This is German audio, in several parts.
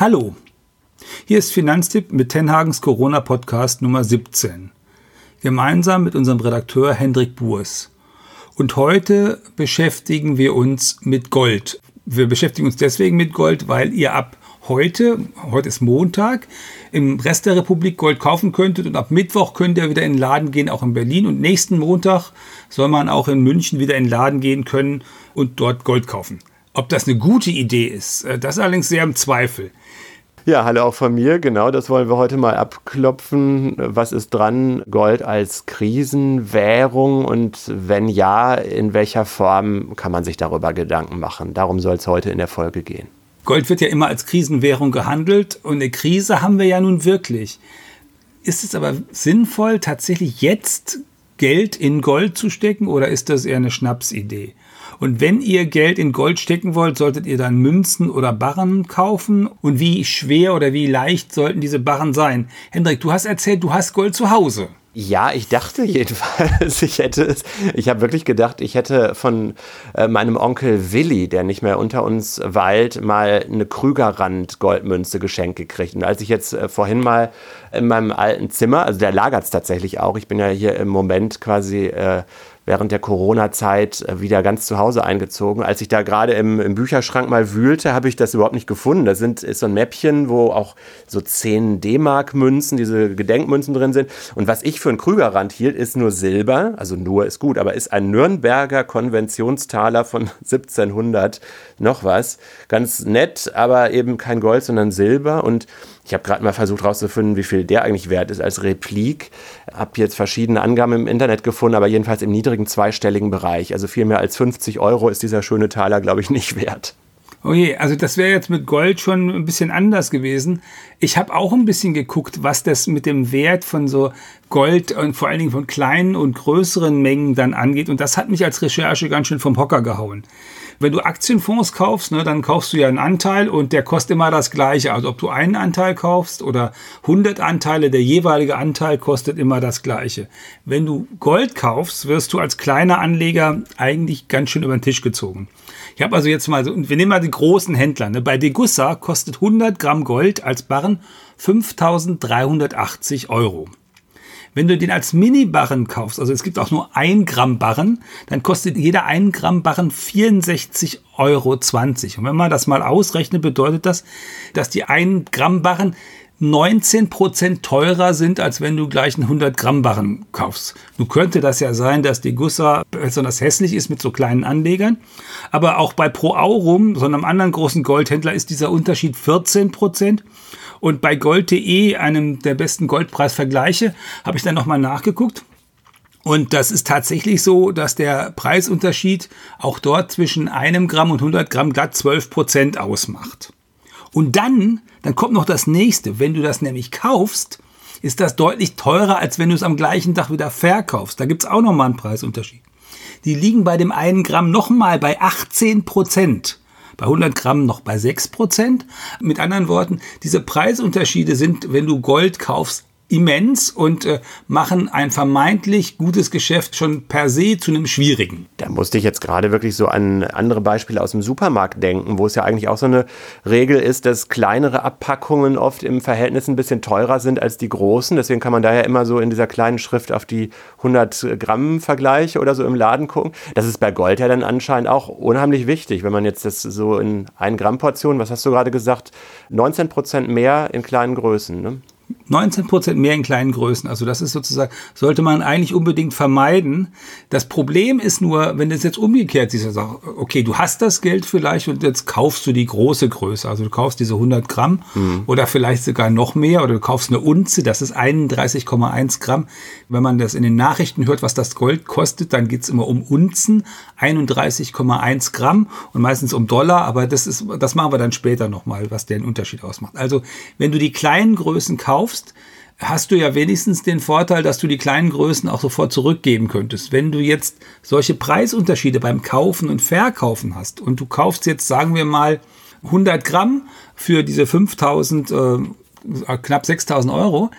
Hallo, hier ist Finanztipp mit Tenhagens Corona-Podcast Nummer 17. Gemeinsam mit unserem Redakteur Hendrik Burs. Und heute beschäftigen wir uns mit Gold. Wir beschäftigen uns deswegen mit Gold, weil ihr ab heute, heute ist Montag, im Rest der Republik Gold kaufen könntet und ab Mittwoch könnt ihr wieder in den Laden gehen, auch in Berlin. Und nächsten Montag soll man auch in München wieder in den Laden gehen können und dort Gold kaufen. Ob das eine gute Idee ist, äh, das ist allerdings sehr im Zweifel. Ja, hallo auch von mir. Genau, das wollen wir heute mal abklopfen. Was ist dran? Gold als Krisenwährung und wenn ja, in welcher Form kann man sich darüber Gedanken machen? Darum soll es heute in der Folge gehen. Gold wird ja immer als Krisenwährung gehandelt und eine Krise haben wir ja nun wirklich. Ist es aber sinnvoll, tatsächlich jetzt Geld in Gold zu stecken oder ist das eher eine Schnapsidee? Und wenn ihr Geld in Gold stecken wollt, solltet ihr dann Münzen oder Barren kaufen. Und wie schwer oder wie leicht sollten diese Barren sein? Hendrik, du hast erzählt, du hast Gold zu Hause. Ja, ich dachte jedenfalls, ich hätte es, ich habe wirklich gedacht, ich hätte von äh, meinem Onkel Willi, der nicht mehr unter uns weilt, mal eine Krügerrand Goldmünze geschenkt gekriegt. Und als ich jetzt äh, vorhin mal in meinem alten Zimmer, also der lagert es tatsächlich auch, ich bin ja hier im Moment quasi äh, während der Corona-Zeit äh, wieder ganz zu Hause eingezogen. Als ich da gerade im, im, Bücherschrank mal wühlte, habe ich das überhaupt nicht gefunden. Da sind, ist so ein Mäppchen, wo auch so 10 D-Mark-Münzen, diese Gedenkmünzen drin sind. Und was ich für einen Krügerrand hielt, ist nur Silber. Also nur ist gut, aber ist ein Nürnberger Konventionstaler von 1700 noch was. Ganz nett, aber eben kein Gold, sondern Silber. Und ich habe gerade mal versucht herauszufinden, wie viel der eigentlich wert ist als Replik. Habe jetzt verschiedene Angaben im Internet gefunden, aber jedenfalls im niedrigen zweistelligen Bereich. Also viel mehr als 50 Euro ist dieser schöne Taler, glaube ich, nicht wert. Oh je, also das wäre jetzt mit Gold schon ein bisschen anders gewesen. Ich habe auch ein bisschen geguckt, was das mit dem Wert von so Gold und vor allen Dingen von kleinen und größeren Mengen dann angeht. Und das hat mich als Recherche ganz schön vom Hocker gehauen. Wenn du Aktienfonds kaufst, ne, dann kaufst du ja einen Anteil und der kostet immer das gleiche. Also ob du einen Anteil kaufst oder 100 Anteile, der jeweilige Anteil kostet immer das gleiche. Wenn du Gold kaufst, wirst du als kleiner Anleger eigentlich ganz schön über den Tisch gezogen. Ich habe also jetzt mal so, wir nehmen mal die großen Händler. Ne? Bei Degussa kostet 100 Gramm Gold als Barren 5.380 Euro. Wenn du den als Mini-Barren kaufst, also es gibt auch nur ein Gramm Barren, dann kostet jeder ein Gramm Barren 64,20 Euro. Und wenn man das mal ausrechnet, bedeutet das, dass die ein Gramm Barren 19 Prozent teurer sind, als wenn du gleich einen 100 Gramm Barren kaufst. Nun könnte das ja sein, dass die Gussa besonders hässlich ist mit so kleinen Anlegern. Aber auch bei Pro Aurum, so einem anderen großen Goldhändler, ist dieser Unterschied 14 Prozent. Und bei Gold.de, einem der besten Goldpreisvergleiche, habe ich dann nochmal nachgeguckt. Und das ist tatsächlich so, dass der Preisunterschied auch dort zwischen einem Gramm und 100 Gramm glatt 12 Prozent ausmacht. Und dann, dann kommt noch das nächste. Wenn du das nämlich kaufst, ist das deutlich teurer, als wenn du es am gleichen Tag wieder verkaufst. Da gibt's auch nochmal einen Preisunterschied. Die liegen bei dem einen Gramm nochmal bei 18 Prozent bei 100 Gramm noch bei 6 Prozent. Mit anderen Worten, diese Preisunterschiede sind, wenn du Gold kaufst, immens und äh, machen ein vermeintlich gutes Geschäft schon per se zu einem schwierigen. Da musste ich jetzt gerade wirklich so an andere Beispiele aus dem Supermarkt denken, wo es ja eigentlich auch so eine Regel ist, dass kleinere Abpackungen oft im Verhältnis ein bisschen teurer sind als die großen. Deswegen kann man daher immer so in dieser kleinen Schrift auf die 100 Gramm Vergleiche oder so im Laden gucken. Das ist bei Gold ja dann anscheinend auch unheimlich wichtig, wenn man jetzt das so in 1 Gramm Portionen, was hast du gerade gesagt, 19 Prozent mehr in kleinen Größen. Ne? 19 Prozent mehr in kleinen Größen. Also das ist sozusagen, sollte man eigentlich unbedingt vermeiden. Das Problem ist nur, wenn es jetzt umgekehrt ist, also okay, du hast das Geld vielleicht und jetzt kaufst du die große Größe. Also du kaufst diese 100 Gramm mhm. oder vielleicht sogar noch mehr oder du kaufst eine Unze, das ist 31,1 Gramm. Wenn man das in den Nachrichten hört, was das Gold kostet, dann geht's immer um Unzen, 31,1 Gramm und meistens um Dollar, aber das ist, das machen wir dann später nochmal, was den Unterschied ausmacht. Also wenn du die kleinen Größen kaufst, kaufst, hast du ja wenigstens den Vorteil, dass du die kleinen Größen auch sofort zurückgeben könntest. Wenn du jetzt solche Preisunterschiede beim Kaufen und Verkaufen hast und du kaufst jetzt, sagen wir mal, 100 Gramm für diese 5000, äh, knapp 6000 Euro,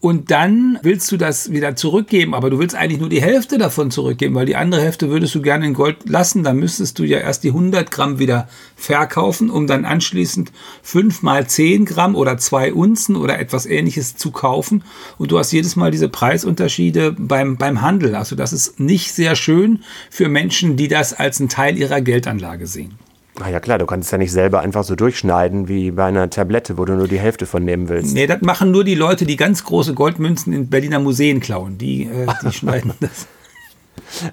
und dann willst du das wieder zurückgeben, aber du willst eigentlich nur die Hälfte davon zurückgeben, weil die andere Hälfte würdest du gerne in Gold lassen. Dann müsstest du ja erst die 100 Gramm wieder verkaufen, um dann anschließend 5 mal 10 Gramm oder 2 Unzen oder etwas ähnliches zu kaufen. Und du hast jedes Mal diese Preisunterschiede beim, beim Handel. Also das ist nicht sehr schön für Menschen, die das als einen Teil ihrer Geldanlage sehen. Ah ja klar, du kannst es ja nicht selber einfach so durchschneiden wie bei einer Tablette, wo du nur die Hälfte von nehmen willst. Nee, das machen nur die Leute, die ganz große Goldmünzen in Berliner Museen klauen. Die, äh, die schneiden das.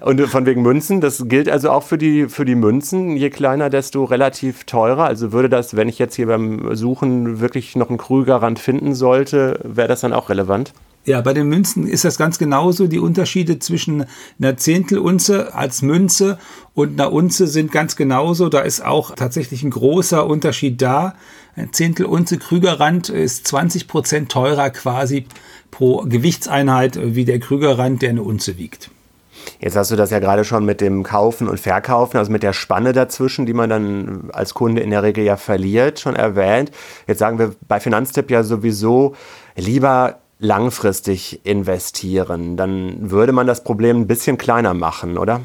Und von wegen Münzen, das gilt also auch für die, für die Münzen. Je kleiner, desto relativ teurer. Also würde das, wenn ich jetzt hier beim Suchen wirklich noch einen Krügerrand finden sollte, wäre das dann auch relevant? Ja, bei den Münzen ist das ganz genauso. Die Unterschiede zwischen einer Zehntelunze als Münze und einer Unze sind ganz genauso. Da ist auch tatsächlich ein großer Unterschied da. Ein Zehntelunze Krügerrand ist 20 Prozent teurer quasi pro Gewichtseinheit wie der Krügerrand, der eine Unze wiegt. Jetzt hast du das ja gerade schon mit dem Kaufen und Verkaufen, also mit der Spanne dazwischen, die man dann als Kunde in der Regel ja verliert, schon erwähnt. Jetzt sagen wir bei Finanztipp ja sowieso lieber langfristig investieren, dann würde man das Problem ein bisschen kleiner machen, oder?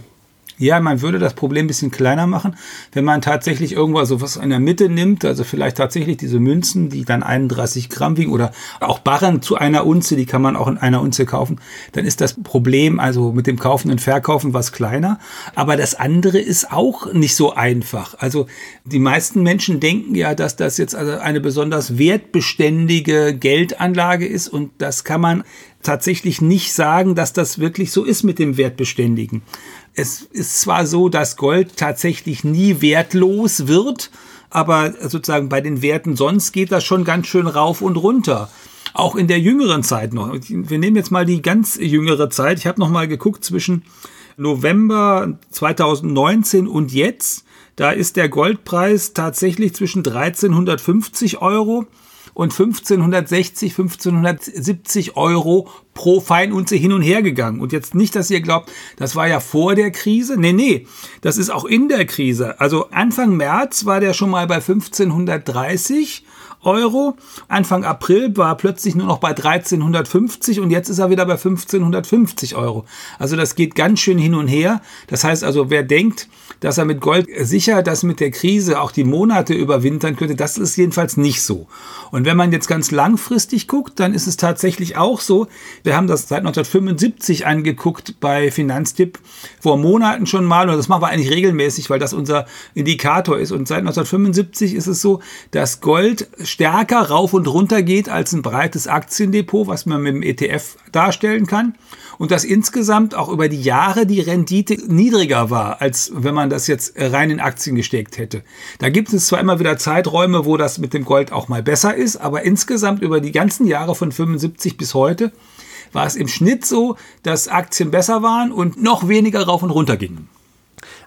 Ja, man würde das Problem ein bisschen kleiner machen, wenn man tatsächlich irgendwo so was in der Mitte nimmt, also vielleicht tatsächlich diese Münzen, die dann 31 Gramm wiegen oder auch Barren zu einer Unze, die kann man auch in einer Unze kaufen, dann ist das Problem also mit dem Kaufen und Verkaufen was kleiner. Aber das andere ist auch nicht so einfach. Also die meisten Menschen denken ja, dass das jetzt also eine besonders wertbeständige Geldanlage ist und das kann man tatsächlich nicht sagen, dass das wirklich so ist mit dem Wertbeständigen. Es ist zwar so, dass Gold tatsächlich nie wertlos wird, aber sozusagen bei den Werten sonst geht das schon ganz schön rauf und runter. Auch in der jüngeren Zeit noch. Wir nehmen jetzt mal die ganz jüngere Zeit. Ich habe noch mal geguckt zwischen November 2019 und jetzt. Da ist der Goldpreis tatsächlich zwischen 1350 Euro und 1560, 1570 Euro pro Feinunze hin und her gegangen. Und jetzt nicht, dass ihr glaubt, das war ja vor der Krise. Nee, nee, das ist auch in der Krise. Also Anfang März war der schon mal bei 1530 Euro. Anfang April war plötzlich nur noch bei 1350 und jetzt ist er wieder bei 1550 Euro. Also das geht ganz schön hin und her. Das heißt also, wer denkt, dass er mit Gold sicher das mit der Krise auch die Monate überwintern könnte, das ist jedenfalls nicht so. Und wenn man jetzt ganz langfristig guckt, dann ist es tatsächlich auch so. Wir haben das seit 1975 angeguckt bei Finanztipp vor Monaten schon mal und das machen wir eigentlich regelmäßig, weil das unser Indikator ist. Und seit 1975 ist es so, dass Gold stärker rauf und runter geht als ein breites Aktiendepot, was man mit dem ETF darstellen kann. Und dass insgesamt auch über die Jahre die Rendite niedriger war, als wenn man das jetzt rein in Aktien gesteckt hätte. Da gibt es zwar immer wieder Zeiträume, wo das mit dem Gold auch mal besser ist, aber insgesamt über die ganzen Jahre von 75 bis heute war es im Schnitt so, dass Aktien besser waren und noch weniger rauf und runter gingen.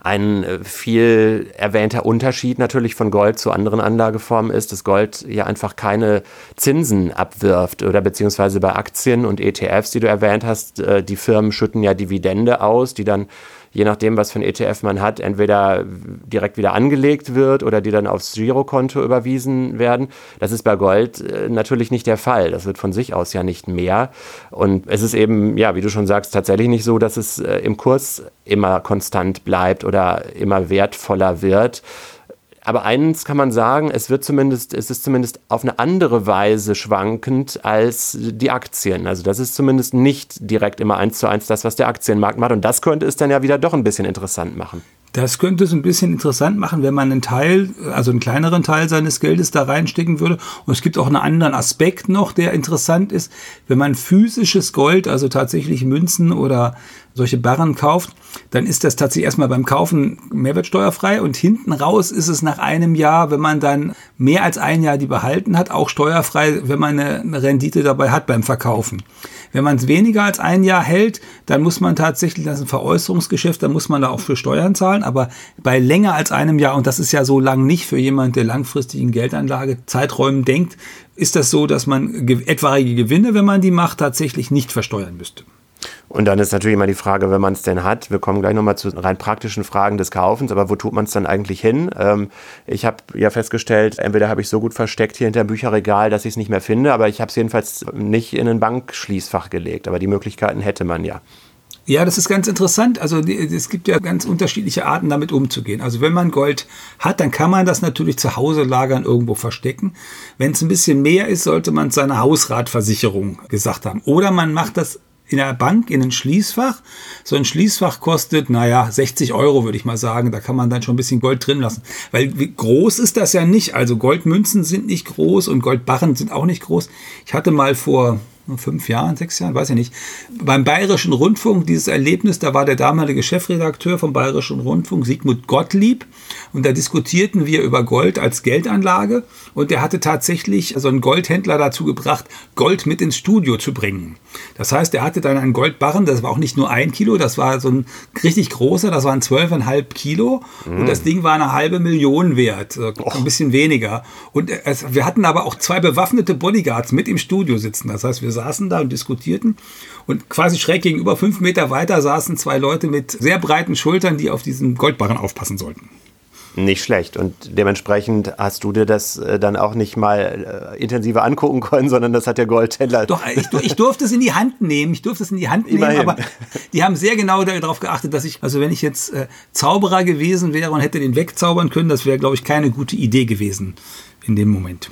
Ein äh, viel erwähnter Unterschied natürlich von Gold zu anderen Anlageformen ist, dass Gold ja einfach keine Zinsen abwirft oder beziehungsweise bei Aktien und ETFs, die du erwähnt hast, äh, die Firmen schütten ja Dividende aus, die dann je nachdem, was für ein ETF man hat, entweder direkt wieder angelegt wird oder die dann aufs Girokonto überwiesen werden. Das ist bei Gold äh, natürlich nicht der Fall. Das wird von sich aus ja nicht mehr. Und es ist eben, ja, wie du schon sagst, tatsächlich nicht so, dass es äh, im Kurs immer konstant bleibt oder immer wertvoller wird aber eins kann man sagen, es wird zumindest, es ist zumindest auf eine andere Weise schwankend als die Aktien. Also das ist zumindest nicht direkt immer eins zu eins das, was der Aktienmarkt macht. Und das könnte es dann ja wieder doch ein bisschen interessant machen. Das könnte es ein bisschen interessant machen, wenn man einen Teil, also einen kleineren Teil seines Geldes da reinstecken würde. Und es gibt auch einen anderen Aspekt noch, der interessant ist. Wenn man physisches Gold, also tatsächlich Münzen oder solche Barren kauft, dann ist das tatsächlich erstmal beim Kaufen mehrwertsteuerfrei und hinten raus ist es nach einem Jahr, wenn man dann mehr als ein Jahr die behalten hat, auch steuerfrei, wenn man eine Rendite dabei hat beim Verkaufen. Wenn man es weniger als ein Jahr hält, dann muss man tatsächlich, das ist ein Veräußerungsgeschäft, dann muss man da auch für Steuern zahlen. Aber bei länger als einem Jahr, und das ist ja so lang nicht für jemand, der langfristigen Geldanlage Zeiträumen denkt, ist das so, dass man etwaige Gewinne, wenn man die macht, tatsächlich nicht versteuern müsste. Und dann ist natürlich immer die Frage, wenn man es denn hat, wir kommen gleich nochmal zu rein praktischen Fragen des Kaufens, aber wo tut man es dann eigentlich hin? Ähm, ich habe ja festgestellt, entweder habe ich so gut versteckt hier hinter dem Bücherregal, dass ich es nicht mehr finde, aber ich habe es jedenfalls nicht in ein Bankschließfach gelegt. Aber die Möglichkeiten hätte man ja. Ja, das ist ganz interessant. Also es gibt ja ganz unterschiedliche Arten, damit umzugehen. Also wenn man Gold hat, dann kann man das natürlich zu Hause lagern, irgendwo verstecken. Wenn es ein bisschen mehr ist, sollte man seine Hausratversicherung gesagt haben. Oder man macht das in der Bank in ein Schließfach. So ein Schließfach kostet, naja, 60 Euro, würde ich mal sagen. Da kann man dann schon ein bisschen Gold drin lassen. Weil groß ist das ja nicht. Also Goldmünzen sind nicht groß und Goldbarren sind auch nicht groß. Ich hatte mal vor fünf Jahren, sechs Jahren, weiß ich nicht. Beim Bayerischen Rundfunk, dieses Erlebnis, da war der damalige Chefredakteur vom Bayerischen Rundfunk, Sigmund Gottlieb, und da diskutierten wir über Gold als Geldanlage und der hatte tatsächlich so einen Goldhändler dazu gebracht, Gold mit ins Studio zu bringen. Das heißt, er hatte dann einen Goldbarren, das war auch nicht nur ein Kilo, das war so ein richtig großer, das waren zwölfeinhalb Kilo mm. und das Ding war eine halbe Million wert, ein bisschen weniger. Und es, wir hatten aber auch zwei bewaffnete Bodyguards mit im Studio sitzen. Das heißt, wir saßen da und diskutierten und quasi schräg gegenüber fünf Meter weiter saßen zwei Leute mit sehr breiten Schultern, die auf diesen Goldbarren aufpassen sollten. Nicht schlecht. Und dementsprechend hast du dir das äh, dann auch nicht mal äh, intensiver angucken können, sondern das hat der Goldhändler. Doch, ich, ich, durfte es in die Hand nehmen. Ich durfte es in die Hand nehmen, Immerhin. aber die haben sehr genau darauf geachtet, dass ich, also wenn ich jetzt äh, Zauberer gewesen wäre und hätte den wegzaubern können, das wäre, glaube ich, keine gute Idee gewesen in dem Moment.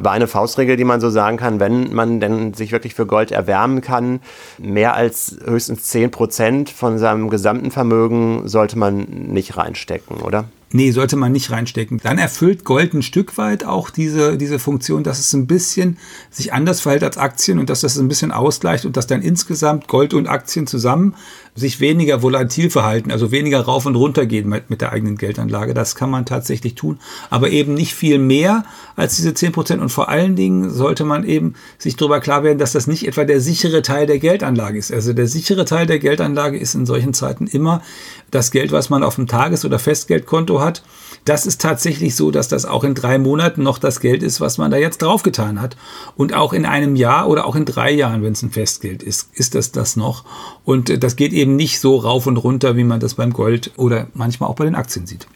Aber eine Faustregel, die man so sagen kann, wenn man denn sich wirklich für Gold erwärmen kann, mehr als höchstens 10 Prozent von seinem gesamten Vermögen sollte man nicht reinstecken, oder? Nee, sollte man nicht reinstecken. Dann erfüllt Gold ein Stück weit auch diese, diese Funktion, dass es ein bisschen sich anders verhält als Aktien und dass das ein bisschen ausgleicht und dass dann insgesamt Gold und Aktien zusammen sich weniger volatil verhalten, also weniger rauf und runter gehen mit, mit der eigenen Geldanlage. Das kann man tatsächlich tun, aber eben nicht viel mehr als diese 10 Prozent. Und vor allen Dingen sollte man eben sich darüber klar werden, dass das nicht etwa der sichere Teil der Geldanlage ist. Also der sichere Teil der Geldanlage ist in solchen Zeiten immer das Geld, was man auf dem Tages- oder Festgeldkonto hat. Das ist tatsächlich so, dass das auch in drei Monaten noch das Geld ist, was man da jetzt draufgetan hat. Und auch in einem Jahr oder auch in drei Jahren, wenn es ein Festgeld ist, ist das das noch. Und äh, das geht eben nicht so rauf und runter, wie man das beim Gold oder manchmal auch bei den Aktien sieht.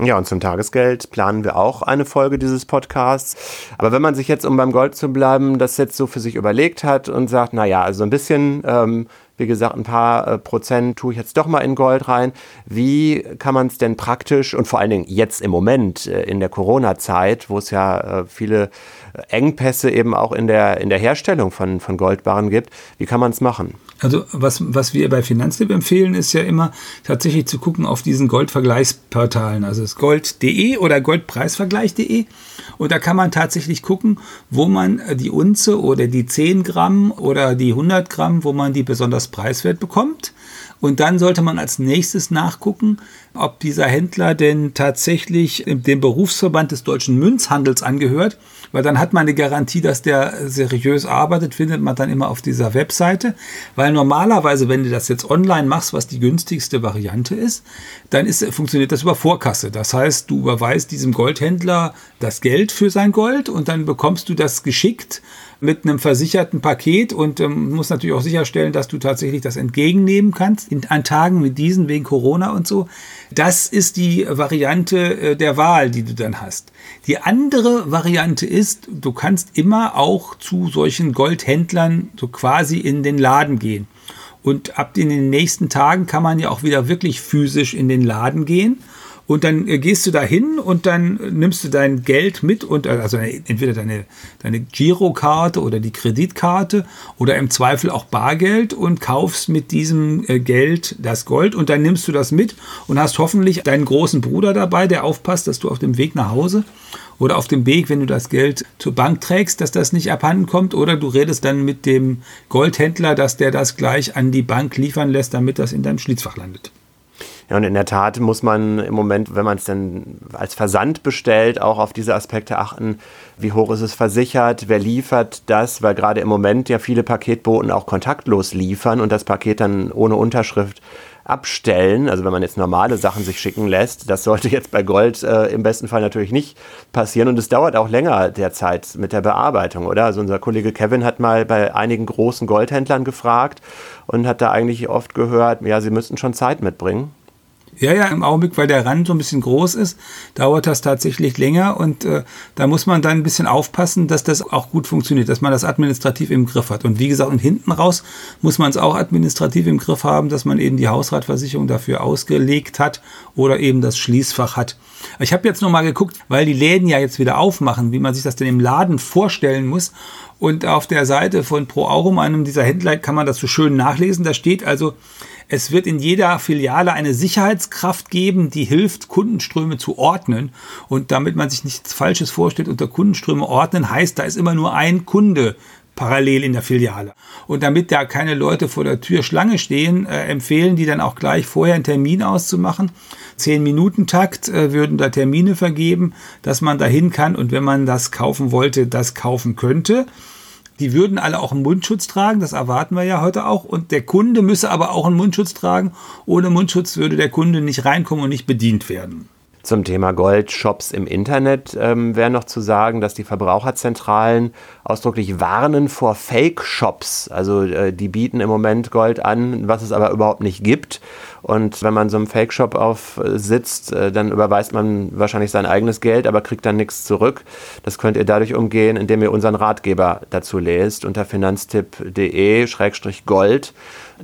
Ja, und zum Tagesgeld planen wir auch eine Folge dieses Podcasts. Aber wenn man sich jetzt, um beim Gold zu bleiben, das jetzt so für sich überlegt hat und sagt, naja, also ein bisschen ähm, wie gesagt, ein paar äh, Prozent tue ich jetzt doch mal in Gold rein. Wie kann man es denn praktisch und vor allen Dingen jetzt im Moment äh, in der Corona-Zeit, wo es ja äh, viele Engpässe eben auch in der, in der Herstellung von, von Goldbarren gibt, wie kann man es machen? Also was, was wir bei Finanztipp empfehlen, ist ja immer tatsächlich zu gucken auf diesen Goldvergleichsportalen. Also es gold.de oder goldpreisvergleich.de. Und da kann man tatsächlich gucken, wo man die Unze oder die 10 Gramm oder die 100 Gramm, wo man die besonders preiswert bekommt. Und dann sollte man als nächstes nachgucken, ob dieser Händler denn tatsächlich dem Berufsverband des deutschen Münzhandels angehört, weil dann hat man eine Garantie, dass der seriös arbeitet, findet man dann immer auf dieser Webseite, weil normalerweise, wenn du das jetzt online machst, was die günstigste Variante ist, dann ist, funktioniert das über Vorkasse. Das heißt, du überweist diesem Goldhändler das Geld für sein Gold und dann bekommst du das geschickt mit einem versicherten Paket und ähm, muss natürlich auch sicherstellen, dass du tatsächlich das entgegennehmen kannst in, an Tagen wie diesen wegen Corona und so. Das ist die Variante äh, der Wahl, die du dann hast. Die andere Variante ist, du kannst immer auch zu solchen Goldhändlern so quasi in den Laden gehen. Und ab in den nächsten Tagen kann man ja auch wieder wirklich physisch in den Laden gehen und dann äh, gehst du da hin und dann nimmst du dein Geld mit und äh, also entweder deine, deine Girokarte oder die Kreditkarte oder im Zweifel auch Bargeld und kaufst mit diesem äh, Geld das Gold und dann nimmst du das mit und hast hoffentlich deinen großen Bruder dabei, der aufpasst, dass du auf dem Weg nach Hause oder auf dem Weg, wenn du das Geld zur Bank trägst, dass das nicht abhanden kommt oder du redest dann mit dem Goldhändler, dass der das gleich an die Bank liefern lässt, damit das in deinem Schließfach landet. Ja, und in der Tat muss man im Moment, wenn man es dann als Versand bestellt, auch auf diese Aspekte achten. Wie hoch ist es versichert? Wer liefert das? Weil gerade im Moment ja viele Paketboten auch kontaktlos liefern und das Paket dann ohne Unterschrift abstellen. Also wenn man jetzt normale Sachen sich schicken lässt, das sollte jetzt bei Gold äh, im besten Fall natürlich nicht passieren. Und es dauert auch länger derzeit mit der Bearbeitung, oder? Also unser Kollege Kevin hat mal bei einigen großen Goldhändlern gefragt und hat da eigentlich oft gehört, ja, sie müssten schon Zeit mitbringen. Ja, ja, im Augenblick, weil der Rand so ein bisschen groß ist, dauert das tatsächlich länger und äh, da muss man dann ein bisschen aufpassen, dass das auch gut funktioniert, dass man das administrativ im Griff hat. Und wie gesagt, und hinten raus muss man es auch administrativ im Griff haben, dass man eben die Hausratversicherung dafür ausgelegt hat oder eben das Schließfach hat. Ich habe jetzt nochmal geguckt, weil die Läden ja jetzt wieder aufmachen, wie man sich das denn im Laden vorstellen muss. Und auf der Seite von Pro Aurum, einem dieser Händler, kann man das so schön nachlesen. Da steht also, es wird in jeder Filiale eine Sicherheitskraft geben, die hilft, Kundenströme zu ordnen. Und damit man sich nichts Falsches vorstellt, unter Kundenströme ordnen heißt, da ist immer nur ein Kunde parallel in der Filiale. Und damit da keine Leute vor der Tür Schlange stehen, äh, empfehlen die dann auch gleich vorher einen Termin auszumachen. Zehn Minuten Takt äh, würden da Termine vergeben, dass man dahin kann und wenn man das kaufen wollte, das kaufen könnte. Die würden alle auch einen Mundschutz tragen, das erwarten wir ja heute auch. Und der Kunde müsse aber auch einen Mundschutz tragen. Ohne Mundschutz würde der Kunde nicht reinkommen und nicht bedient werden. Zum Thema Goldshops im Internet ähm, wäre noch zu sagen, dass die Verbraucherzentralen ausdrücklich warnen vor Fake-Shops. Also äh, die bieten im Moment Gold an, was es aber überhaupt nicht gibt. Und wenn man so einem Fake-Shop aufsitzt, äh, dann überweist man wahrscheinlich sein eigenes Geld, aber kriegt dann nichts zurück. Das könnt ihr dadurch umgehen, indem ihr unseren Ratgeber dazu lest unter finanztipp.de-gold.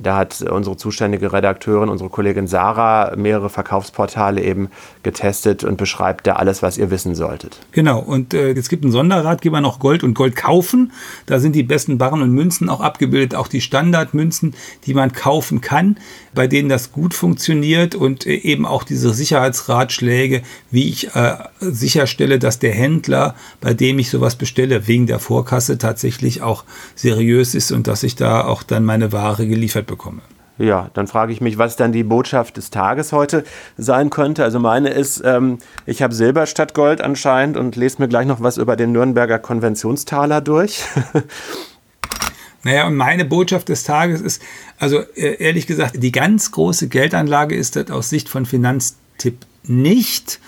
Da hat unsere zuständige Redakteurin, unsere Kollegin Sarah, mehrere Verkaufsportale eben getestet und beschreibt da alles, was ihr wissen solltet. Genau, und äh, es gibt einen Sonderratgeber noch Gold und Gold kaufen. Da sind die besten Barren und Münzen auch abgebildet, auch die Standardmünzen, die man kaufen kann, bei denen das gut funktioniert und äh, eben auch diese Sicherheitsratschläge, wie ich äh, sicherstelle, dass der Händler, bei dem ich sowas bestelle, wegen der Vorkasse tatsächlich auch seriös ist und dass ich da auch dann meine Ware geliefert bekomme. Ja, dann frage ich mich, was dann die Botschaft des Tages heute sein könnte. Also meine ist, ähm, ich habe Silber statt Gold anscheinend und lese mir gleich noch was über den Nürnberger Konventionstaler durch. Naja, und meine Botschaft des Tages ist, also äh, ehrlich gesagt, die ganz große Geldanlage ist das aus Sicht von Finanztipp nicht.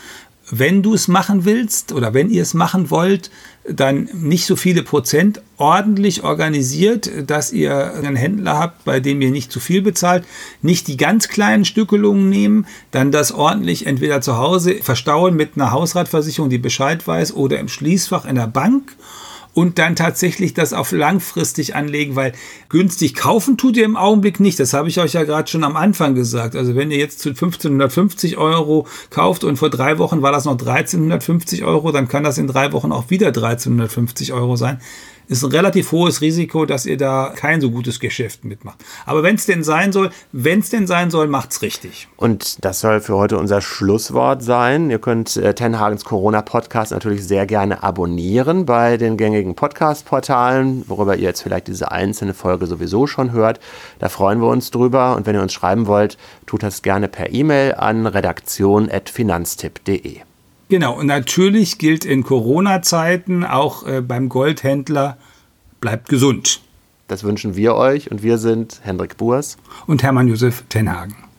Wenn du es machen willst oder wenn ihr es machen wollt, dann nicht so viele Prozent ordentlich organisiert, dass ihr einen Händler habt, bei dem ihr nicht zu viel bezahlt, nicht die ganz kleinen Stückelungen nehmen, dann das ordentlich entweder zu Hause verstauen mit einer Hausratversicherung, die Bescheid weiß, oder im Schließfach in der Bank und dann tatsächlich das auf langfristig anlegen, weil günstig kaufen tut ihr im Augenblick nicht. Das habe ich euch ja gerade schon am Anfang gesagt. Also wenn ihr jetzt zu 1550 Euro kauft und vor drei Wochen war das noch 1350 Euro, dann kann das in drei Wochen auch wieder 1350 Euro sein ist ein relativ hohes Risiko, dass ihr da kein so gutes Geschäft mitmacht. Aber wenn es denn sein soll, wenn es denn sein soll, macht's richtig. Und das soll für heute unser Schlusswort sein. Ihr könnt äh, Tenhagens Corona Podcast natürlich sehr gerne abonnieren bei den gängigen Podcast-Portalen, worüber ihr jetzt vielleicht diese einzelne Folge sowieso schon hört. Da freuen wir uns drüber. Und wenn ihr uns schreiben wollt, tut das gerne per E-Mail an redaktion.finanztipp.de. Genau, und natürlich gilt in Corona-Zeiten auch äh, beim Goldhändler, bleibt gesund. Das wünschen wir euch und wir sind Hendrik Burs und Hermann Josef Tenhagen.